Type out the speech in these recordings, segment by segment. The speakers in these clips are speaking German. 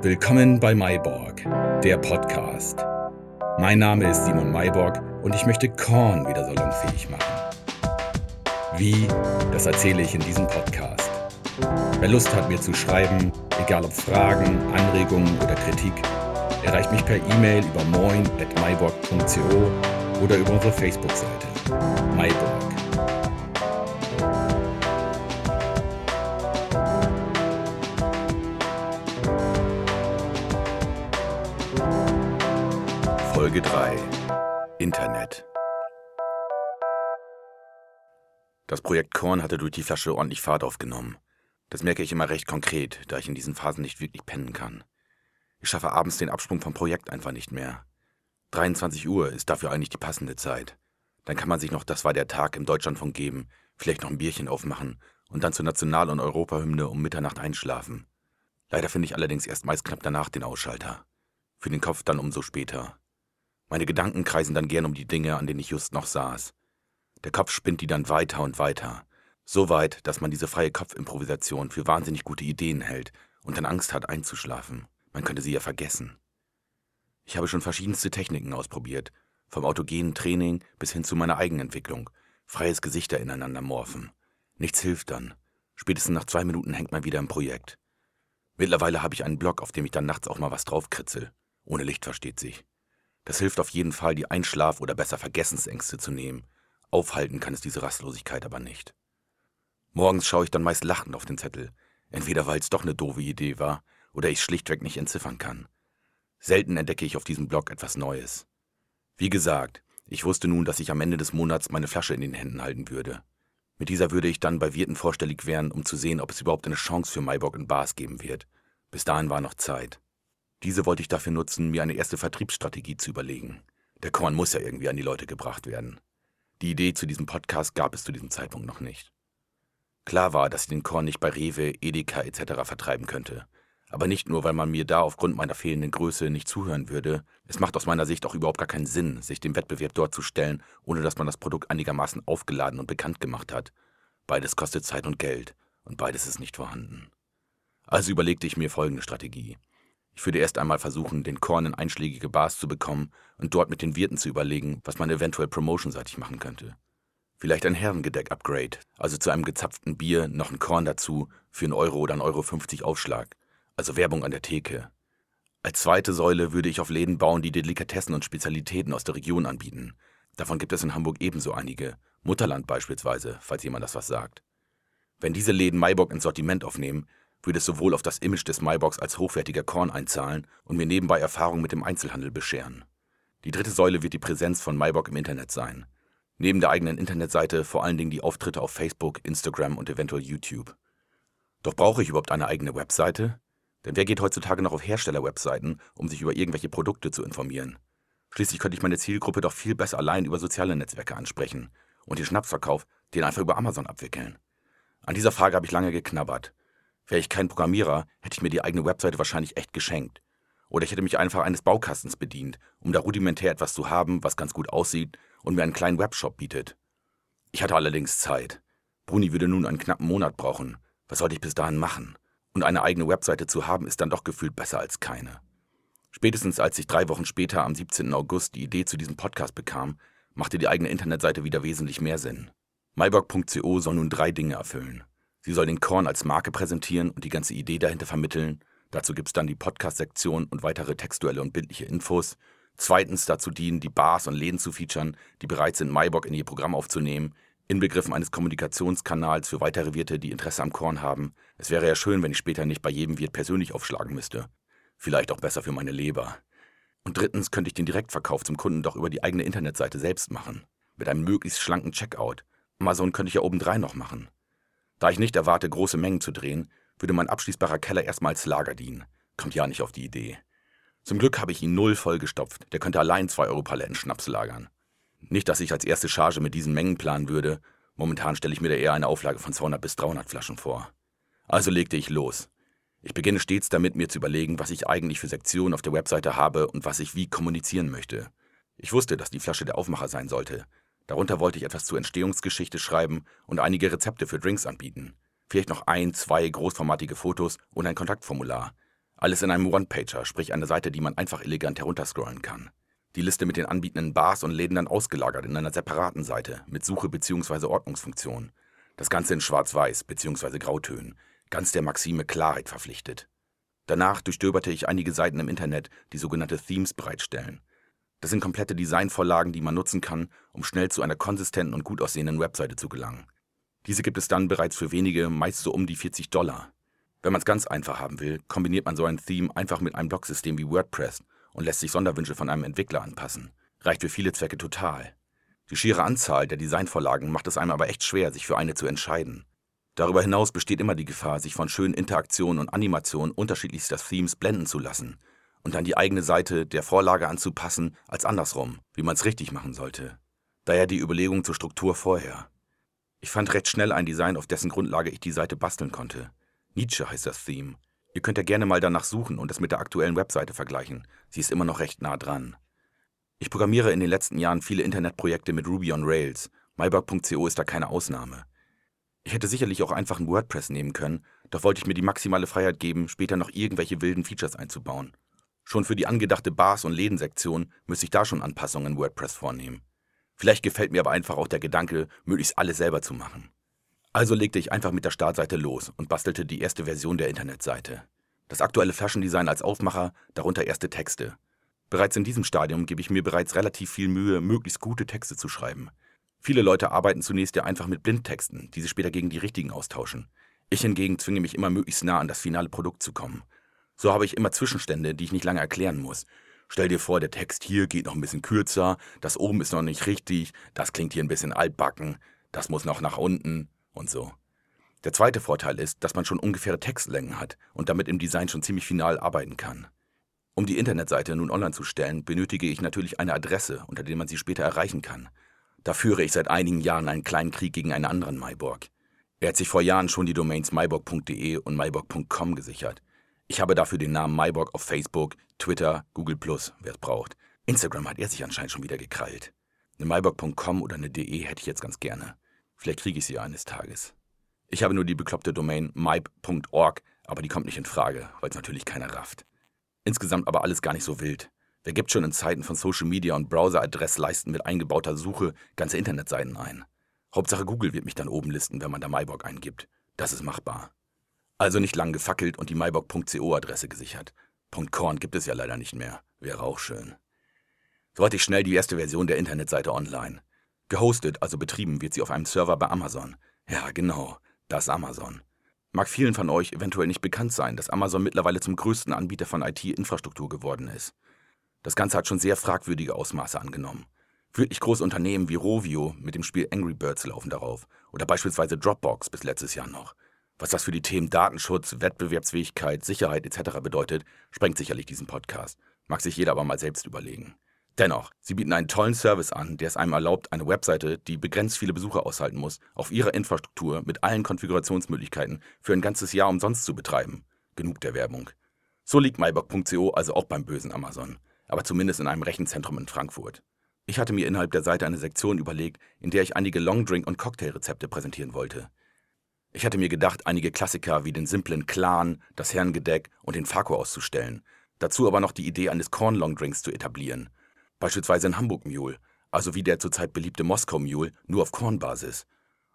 Willkommen bei Mayborg, der Podcast. Mein Name ist Simon Mayborg und ich möchte Korn wieder salonfähig machen. Wie, das erzähle ich in diesem Podcast. Wer Lust hat, mir zu schreiben, egal ob Fragen, Anregungen oder Kritik, erreicht mich per E-Mail über moin.myborg.co oder über unsere Facebook-Seite. Mayborg. Folge 3 Internet Das Projekt Korn hatte durch die Flasche ordentlich Fahrt aufgenommen. Das merke ich immer recht konkret, da ich in diesen Phasen nicht wirklich pennen kann. Ich schaffe abends den Absprung vom Projekt einfach nicht mehr. 23 Uhr ist dafür eigentlich die passende Zeit. Dann kann man sich noch Das war der Tag im Deutschlandfunk geben, vielleicht noch ein Bierchen aufmachen und dann zur National- und Europahymne um Mitternacht einschlafen. Leider finde ich allerdings erst meist knapp danach den Ausschalter. Für den Kopf dann umso später. Meine Gedanken kreisen dann gern um die Dinge, an denen ich just noch saß. Der Kopf spinnt die dann weiter und weiter. So weit, dass man diese freie Kopfimprovisation für wahnsinnig gute Ideen hält und dann Angst hat einzuschlafen. Man könnte sie ja vergessen. Ich habe schon verschiedenste Techniken ausprobiert, vom autogenen Training bis hin zu meiner Eigenentwicklung. Freies Gesichter ineinander morphen. Nichts hilft dann. Spätestens nach zwei Minuten hängt man wieder im Projekt. Mittlerweile habe ich einen Blog, auf dem ich dann nachts auch mal was draufkritzel. Ohne Licht versteht sich. Das hilft auf jeden Fall, die Einschlaf- oder besser Vergessensängste zu nehmen. Aufhalten kann es diese Rastlosigkeit aber nicht. Morgens schaue ich dann meist lachend auf den Zettel, entweder weil es doch eine doofe Idee war oder ich schlichtweg nicht entziffern kann. Selten entdecke ich auf diesem Blog etwas Neues. Wie gesagt, ich wusste nun, dass ich am Ende des Monats meine Flasche in den Händen halten würde. Mit dieser würde ich dann bei Wirten vorstellig werden, um zu sehen, ob es überhaupt eine Chance für Maibock in Bars geben wird. Bis dahin war noch Zeit. Diese wollte ich dafür nutzen, mir eine erste Vertriebsstrategie zu überlegen. Der Korn muss ja irgendwie an die Leute gebracht werden. Die Idee zu diesem Podcast gab es zu diesem Zeitpunkt noch nicht. Klar war, dass ich den Korn nicht bei Rewe, Edeka etc. vertreiben könnte. Aber nicht nur, weil man mir da aufgrund meiner fehlenden Größe nicht zuhören würde. Es macht aus meiner Sicht auch überhaupt gar keinen Sinn, sich dem Wettbewerb dort zu stellen, ohne dass man das Produkt einigermaßen aufgeladen und bekannt gemacht hat. Beides kostet Zeit und Geld und beides ist nicht vorhanden. Also überlegte ich mir folgende Strategie. Ich würde erst einmal versuchen, den Korn in einschlägige Bars zu bekommen und dort mit den Wirten zu überlegen, was man eventuell promotionseitig machen könnte. Vielleicht ein Herrengedeck-Upgrade, also zu einem gezapften Bier noch ein Korn dazu für einen Euro oder einen Euro 50 Aufschlag, also Werbung an der Theke. Als zweite Säule würde ich auf Läden bauen, die Delikatessen und Spezialitäten aus der Region anbieten. Davon gibt es in Hamburg ebenso einige, Mutterland beispielsweise, falls jemand das was sagt. Wenn diese Läden Maibock ins Sortiment aufnehmen, würde es sowohl auf das Image des Maibox als hochwertiger Korn einzahlen und mir nebenbei Erfahrung mit dem Einzelhandel bescheren. Die dritte Säule wird die Präsenz von Maibock im Internet sein. Neben der eigenen Internetseite vor allen Dingen die Auftritte auf Facebook, Instagram und eventuell YouTube. Doch brauche ich überhaupt eine eigene Webseite? Denn wer geht heutzutage noch auf Hersteller-Webseiten, um sich über irgendwelche Produkte zu informieren? Schließlich könnte ich meine Zielgruppe doch viel besser allein über soziale Netzwerke ansprechen und den Schnapsverkauf den einfach über Amazon abwickeln. An dieser Frage habe ich lange geknabbert Wäre ich kein Programmierer, hätte ich mir die eigene Webseite wahrscheinlich echt geschenkt. Oder ich hätte mich einfach eines Baukastens bedient, um da rudimentär etwas zu haben, was ganz gut aussieht und mir einen kleinen Webshop bietet. Ich hatte allerdings Zeit. Bruni würde nun einen knappen Monat brauchen. Was sollte ich bis dahin machen? Und eine eigene Webseite zu haben, ist dann doch gefühlt besser als keine. Spätestens als ich drei Wochen später am 17. August die Idee zu diesem Podcast bekam, machte die eigene Internetseite wieder wesentlich mehr Sinn. myburg.co soll nun drei Dinge erfüllen. Sie soll den Korn als Marke präsentieren und die ganze Idee dahinter vermitteln. Dazu gibt es dann die Podcast-Sektion und weitere textuelle und bildliche Infos. Zweitens dazu dienen, die Bars und Läden zu featuren, die bereit sind, Maibock in ihr Programm aufzunehmen. Inbegriffen eines Kommunikationskanals für weitere Wirte, die Interesse am Korn haben. Es wäre ja schön, wenn ich später nicht bei jedem Wirt persönlich aufschlagen müsste. Vielleicht auch besser für meine Leber. Und drittens könnte ich den Direktverkauf zum Kunden doch über die eigene Internetseite selbst machen. Mit einem möglichst schlanken Checkout. Amazon könnte ich ja obendrein noch machen. Da ich nicht erwarte, große Mengen zu drehen, würde mein abschließbarer Keller erstmal als Lager dienen. Kommt ja nicht auf die Idee. Zum Glück habe ich ihn null vollgestopft. Der könnte allein zwei Euro Paletten Schnaps lagern. Nicht, dass ich als erste Charge mit diesen Mengen planen würde. Momentan stelle ich mir da eher eine Auflage von 200 bis 300 Flaschen vor. Also legte ich los. Ich beginne stets damit, mir zu überlegen, was ich eigentlich für Sektionen auf der Webseite habe und was ich wie kommunizieren möchte. Ich wusste, dass die Flasche der Aufmacher sein sollte, Darunter wollte ich etwas zur Entstehungsgeschichte schreiben und einige Rezepte für Drinks anbieten. Vielleicht noch ein, zwei großformatige Fotos und ein Kontaktformular. Alles in einem One-Pager, sprich eine Seite, die man einfach elegant herunterscrollen kann. Die Liste mit den anbietenden Bars und Läden dann ausgelagert in einer separaten Seite mit Suche bzw. Ordnungsfunktion. Das Ganze in Schwarz-Weiß bzw. Grautönen, ganz der Maxime Klarheit verpflichtet. Danach durchstöberte ich einige Seiten im Internet, die sogenannte Themes bereitstellen. Das sind komplette Designvorlagen, die man nutzen kann, um schnell zu einer konsistenten und gut aussehenden Webseite zu gelangen. Diese gibt es dann bereits für wenige, meist so um die 40 Dollar. Wenn man es ganz einfach haben will, kombiniert man so ein Theme einfach mit einem Blogsystem wie WordPress und lässt sich Sonderwünsche von einem Entwickler anpassen. Reicht für viele Zwecke total. Die schiere Anzahl der Designvorlagen macht es einem aber echt schwer, sich für eine zu entscheiden. Darüber hinaus besteht immer die Gefahr, sich von schönen Interaktionen und Animationen unterschiedlichster Themes blenden zu lassen und dann die eigene Seite der Vorlage anzupassen, als andersrum, wie man es richtig machen sollte. Daher die Überlegung zur Struktur vorher. Ich fand recht schnell ein Design, auf dessen Grundlage ich die Seite basteln konnte. Nietzsche heißt das Theme. Ihr könnt ja gerne mal danach suchen und es mit der aktuellen Webseite vergleichen. Sie ist immer noch recht nah dran. Ich programmiere in den letzten Jahren viele Internetprojekte mit Ruby on Rails. MyBug.co ist da keine Ausnahme. Ich hätte sicherlich auch einfach ein WordPress nehmen können, doch wollte ich mir die maximale Freiheit geben, später noch irgendwelche wilden Features einzubauen. Schon für die angedachte Bars- und Lädensektion müsste ich da schon Anpassungen in WordPress vornehmen. Vielleicht gefällt mir aber einfach auch der Gedanke, möglichst alles selber zu machen. Also legte ich einfach mit der Startseite los und bastelte die erste Version der Internetseite. Das aktuelle Fashion Design als Aufmacher, darunter erste Texte. Bereits in diesem Stadium gebe ich mir bereits relativ viel Mühe, möglichst gute Texte zu schreiben. Viele Leute arbeiten zunächst ja einfach mit Blindtexten, die sie später gegen die richtigen austauschen. Ich hingegen zwinge mich immer möglichst nah an das finale Produkt zu kommen. So habe ich immer Zwischenstände, die ich nicht lange erklären muss. Stell dir vor, der Text hier geht noch ein bisschen kürzer, das oben ist noch nicht richtig, das klingt hier ein bisschen altbacken, das muss noch nach unten und so. Der zweite Vorteil ist, dass man schon ungefähre Textlängen hat und damit im Design schon ziemlich final arbeiten kann. Um die Internetseite nun online zu stellen, benötige ich natürlich eine Adresse, unter der man sie später erreichen kann. Da führe ich seit einigen Jahren einen kleinen Krieg gegen einen anderen Myborg. Er hat sich vor Jahren schon die Domains myborg.de und myborg.com gesichert. Ich habe dafür den Namen myborg auf Facebook, Twitter, Google+, wer es braucht. Instagram hat er sich anscheinend schon wieder gekrallt. Eine myborg.com oder eine de hätte ich jetzt ganz gerne. Vielleicht kriege ich sie eines Tages. Ich habe nur die bekloppte Domain mype.org, aber die kommt nicht in Frage, weil es natürlich keiner rafft. Insgesamt aber alles gar nicht so wild. Wer gibt schon in Zeiten von Social Media und Browser-Adressleisten mit eingebauter Suche ganze Internetseiten ein? Hauptsache Google wird mich dann oben listen, wenn man da MyBorg eingibt. Das ist machbar. Also nicht lang gefackelt und die myborg.co-Adresse gesichert. .corn gibt es ja leider nicht mehr. Wäre auch schön. So hatte ich schnell die erste Version der Internetseite online. Gehostet, also betrieben, wird sie auf einem Server bei Amazon. Ja, genau, das Amazon. Mag vielen von euch eventuell nicht bekannt sein, dass Amazon mittlerweile zum größten Anbieter von IT-Infrastruktur geworden ist. Das Ganze hat schon sehr fragwürdige Ausmaße angenommen. Wirklich große Unternehmen wie Rovio mit dem Spiel Angry Birds laufen darauf oder beispielsweise Dropbox bis letztes Jahr noch. Was das für die Themen Datenschutz, Wettbewerbsfähigkeit, Sicherheit etc. bedeutet, sprengt sicherlich diesen Podcast. Mag sich jeder aber mal selbst überlegen. Dennoch, sie bieten einen tollen Service an, der es einem erlaubt, eine Webseite, die begrenzt viele Besucher aushalten muss, auf ihrer Infrastruktur mit allen Konfigurationsmöglichkeiten für ein ganzes Jahr umsonst zu betreiben. Genug der Werbung. So liegt mybock.co also auch beim bösen Amazon, aber zumindest in einem Rechenzentrum in Frankfurt. Ich hatte mir innerhalb der Seite eine Sektion überlegt, in der ich einige Longdrink- und Cocktailrezepte präsentieren wollte. Ich hatte mir gedacht, einige Klassiker wie den simplen Clan, das Herrengedeck und den Fako auszustellen, dazu aber noch die Idee eines Corn Longdrinks zu etablieren Beispielsweise ein Hamburg Mule, also wie der zurzeit beliebte Moskau Mule, nur auf Kornbasis.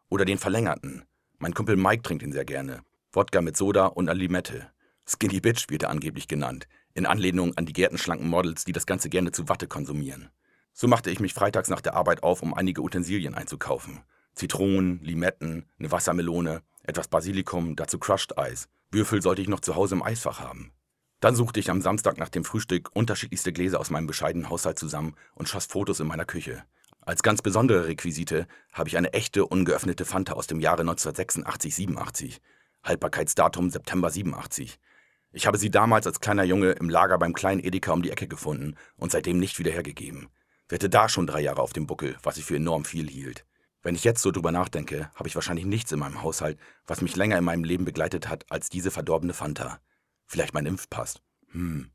Oder den verlängerten. Mein Kumpel Mike trinkt ihn sehr gerne. Wodka mit Soda und eine Limette. Skinny Bitch wird er angeblich genannt, in Anlehnung an die gärtenschlanken Models, die das Ganze gerne zu Watte konsumieren. So machte ich mich freitags nach der Arbeit auf, um einige Utensilien einzukaufen. Zitronen, Limetten, eine Wassermelone, etwas Basilikum, dazu Crushed Eis. Würfel sollte ich noch zu Hause im Eisfach haben. Dann suchte ich am Samstag nach dem Frühstück unterschiedlichste Gläser aus meinem bescheidenen Haushalt zusammen und schoss Fotos in meiner Küche. Als ganz besondere Requisite habe ich eine echte, ungeöffnete Fanta aus dem Jahre 1986-87. Haltbarkeitsdatum September 87. Ich habe sie damals als kleiner Junge im Lager beim kleinen Edeka um die Ecke gefunden und seitdem nicht wieder hergegeben. Sie hatte da schon drei Jahre auf dem Buckel, was ich für enorm viel hielt. Wenn ich jetzt so drüber nachdenke, habe ich wahrscheinlich nichts in meinem Haushalt, was mich länger in meinem Leben begleitet hat, als diese verdorbene Fanta. Vielleicht mein Impfpass. Hm.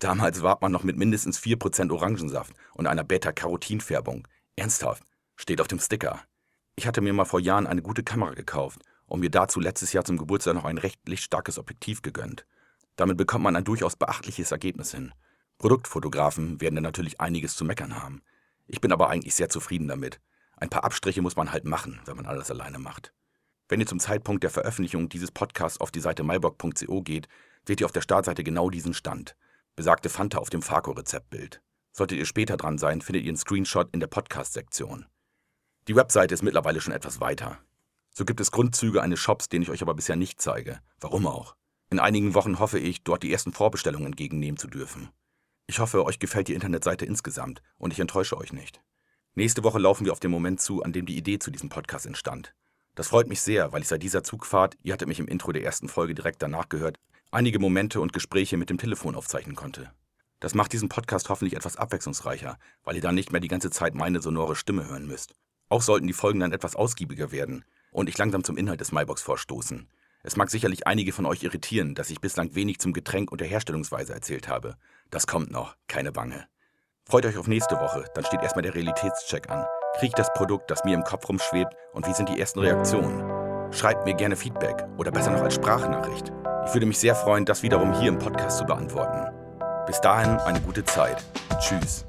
Damals warb man noch mit mindestens 4% Orangensaft und einer Beta-Carotin-Färbung. Ernsthaft, steht auf dem Sticker. Ich hatte mir mal vor Jahren eine gute Kamera gekauft und mir dazu letztes Jahr zum Geburtstag noch ein recht lichtstarkes Objektiv gegönnt. Damit bekommt man ein durchaus beachtliches Ergebnis hin. Produktfotografen werden dann natürlich einiges zu meckern haben. Ich bin aber eigentlich sehr zufrieden damit. Ein paar Abstriche muss man halt machen, wenn man alles alleine macht. Wenn ihr zum Zeitpunkt der Veröffentlichung dieses Podcasts auf die Seite myblog.co geht, seht ihr auf der Startseite genau diesen Stand. Besagte Fanta auf dem Farco-Rezeptbild. Solltet ihr später dran sein, findet ihr einen Screenshot in der Podcast-Sektion. Die Webseite ist mittlerweile schon etwas weiter. So gibt es Grundzüge eines Shops, den ich euch aber bisher nicht zeige. Warum auch? In einigen Wochen hoffe ich, dort die ersten Vorbestellungen entgegennehmen zu dürfen. Ich hoffe, euch gefällt die Internetseite insgesamt und ich enttäusche euch nicht. Nächste Woche laufen wir auf den Moment zu, an dem die Idee zu diesem Podcast entstand. Das freut mich sehr, weil ich seit dieser Zugfahrt, ihr hattet mich im Intro der ersten Folge direkt danach gehört, einige Momente und Gespräche mit dem Telefon aufzeichnen konnte. Das macht diesen Podcast hoffentlich etwas abwechslungsreicher, weil ihr dann nicht mehr die ganze Zeit meine sonore Stimme hören müsst. Auch sollten die Folgen dann etwas ausgiebiger werden und ich langsam zum Inhalt des Mybox vorstoßen. Es mag sicherlich einige von euch irritieren, dass ich bislang wenig zum Getränk und der Herstellungsweise erzählt habe. Das kommt noch, keine Bange. Freut euch auf nächste Woche, dann steht erstmal der Realitätscheck an. Kriege ich das Produkt, das mir im Kopf rumschwebt und wie sind die ersten Reaktionen? Schreibt mir gerne Feedback oder besser noch als Sprachnachricht. Ich würde mich sehr freuen, das wiederum hier im Podcast zu beantworten. Bis dahin eine gute Zeit. Tschüss.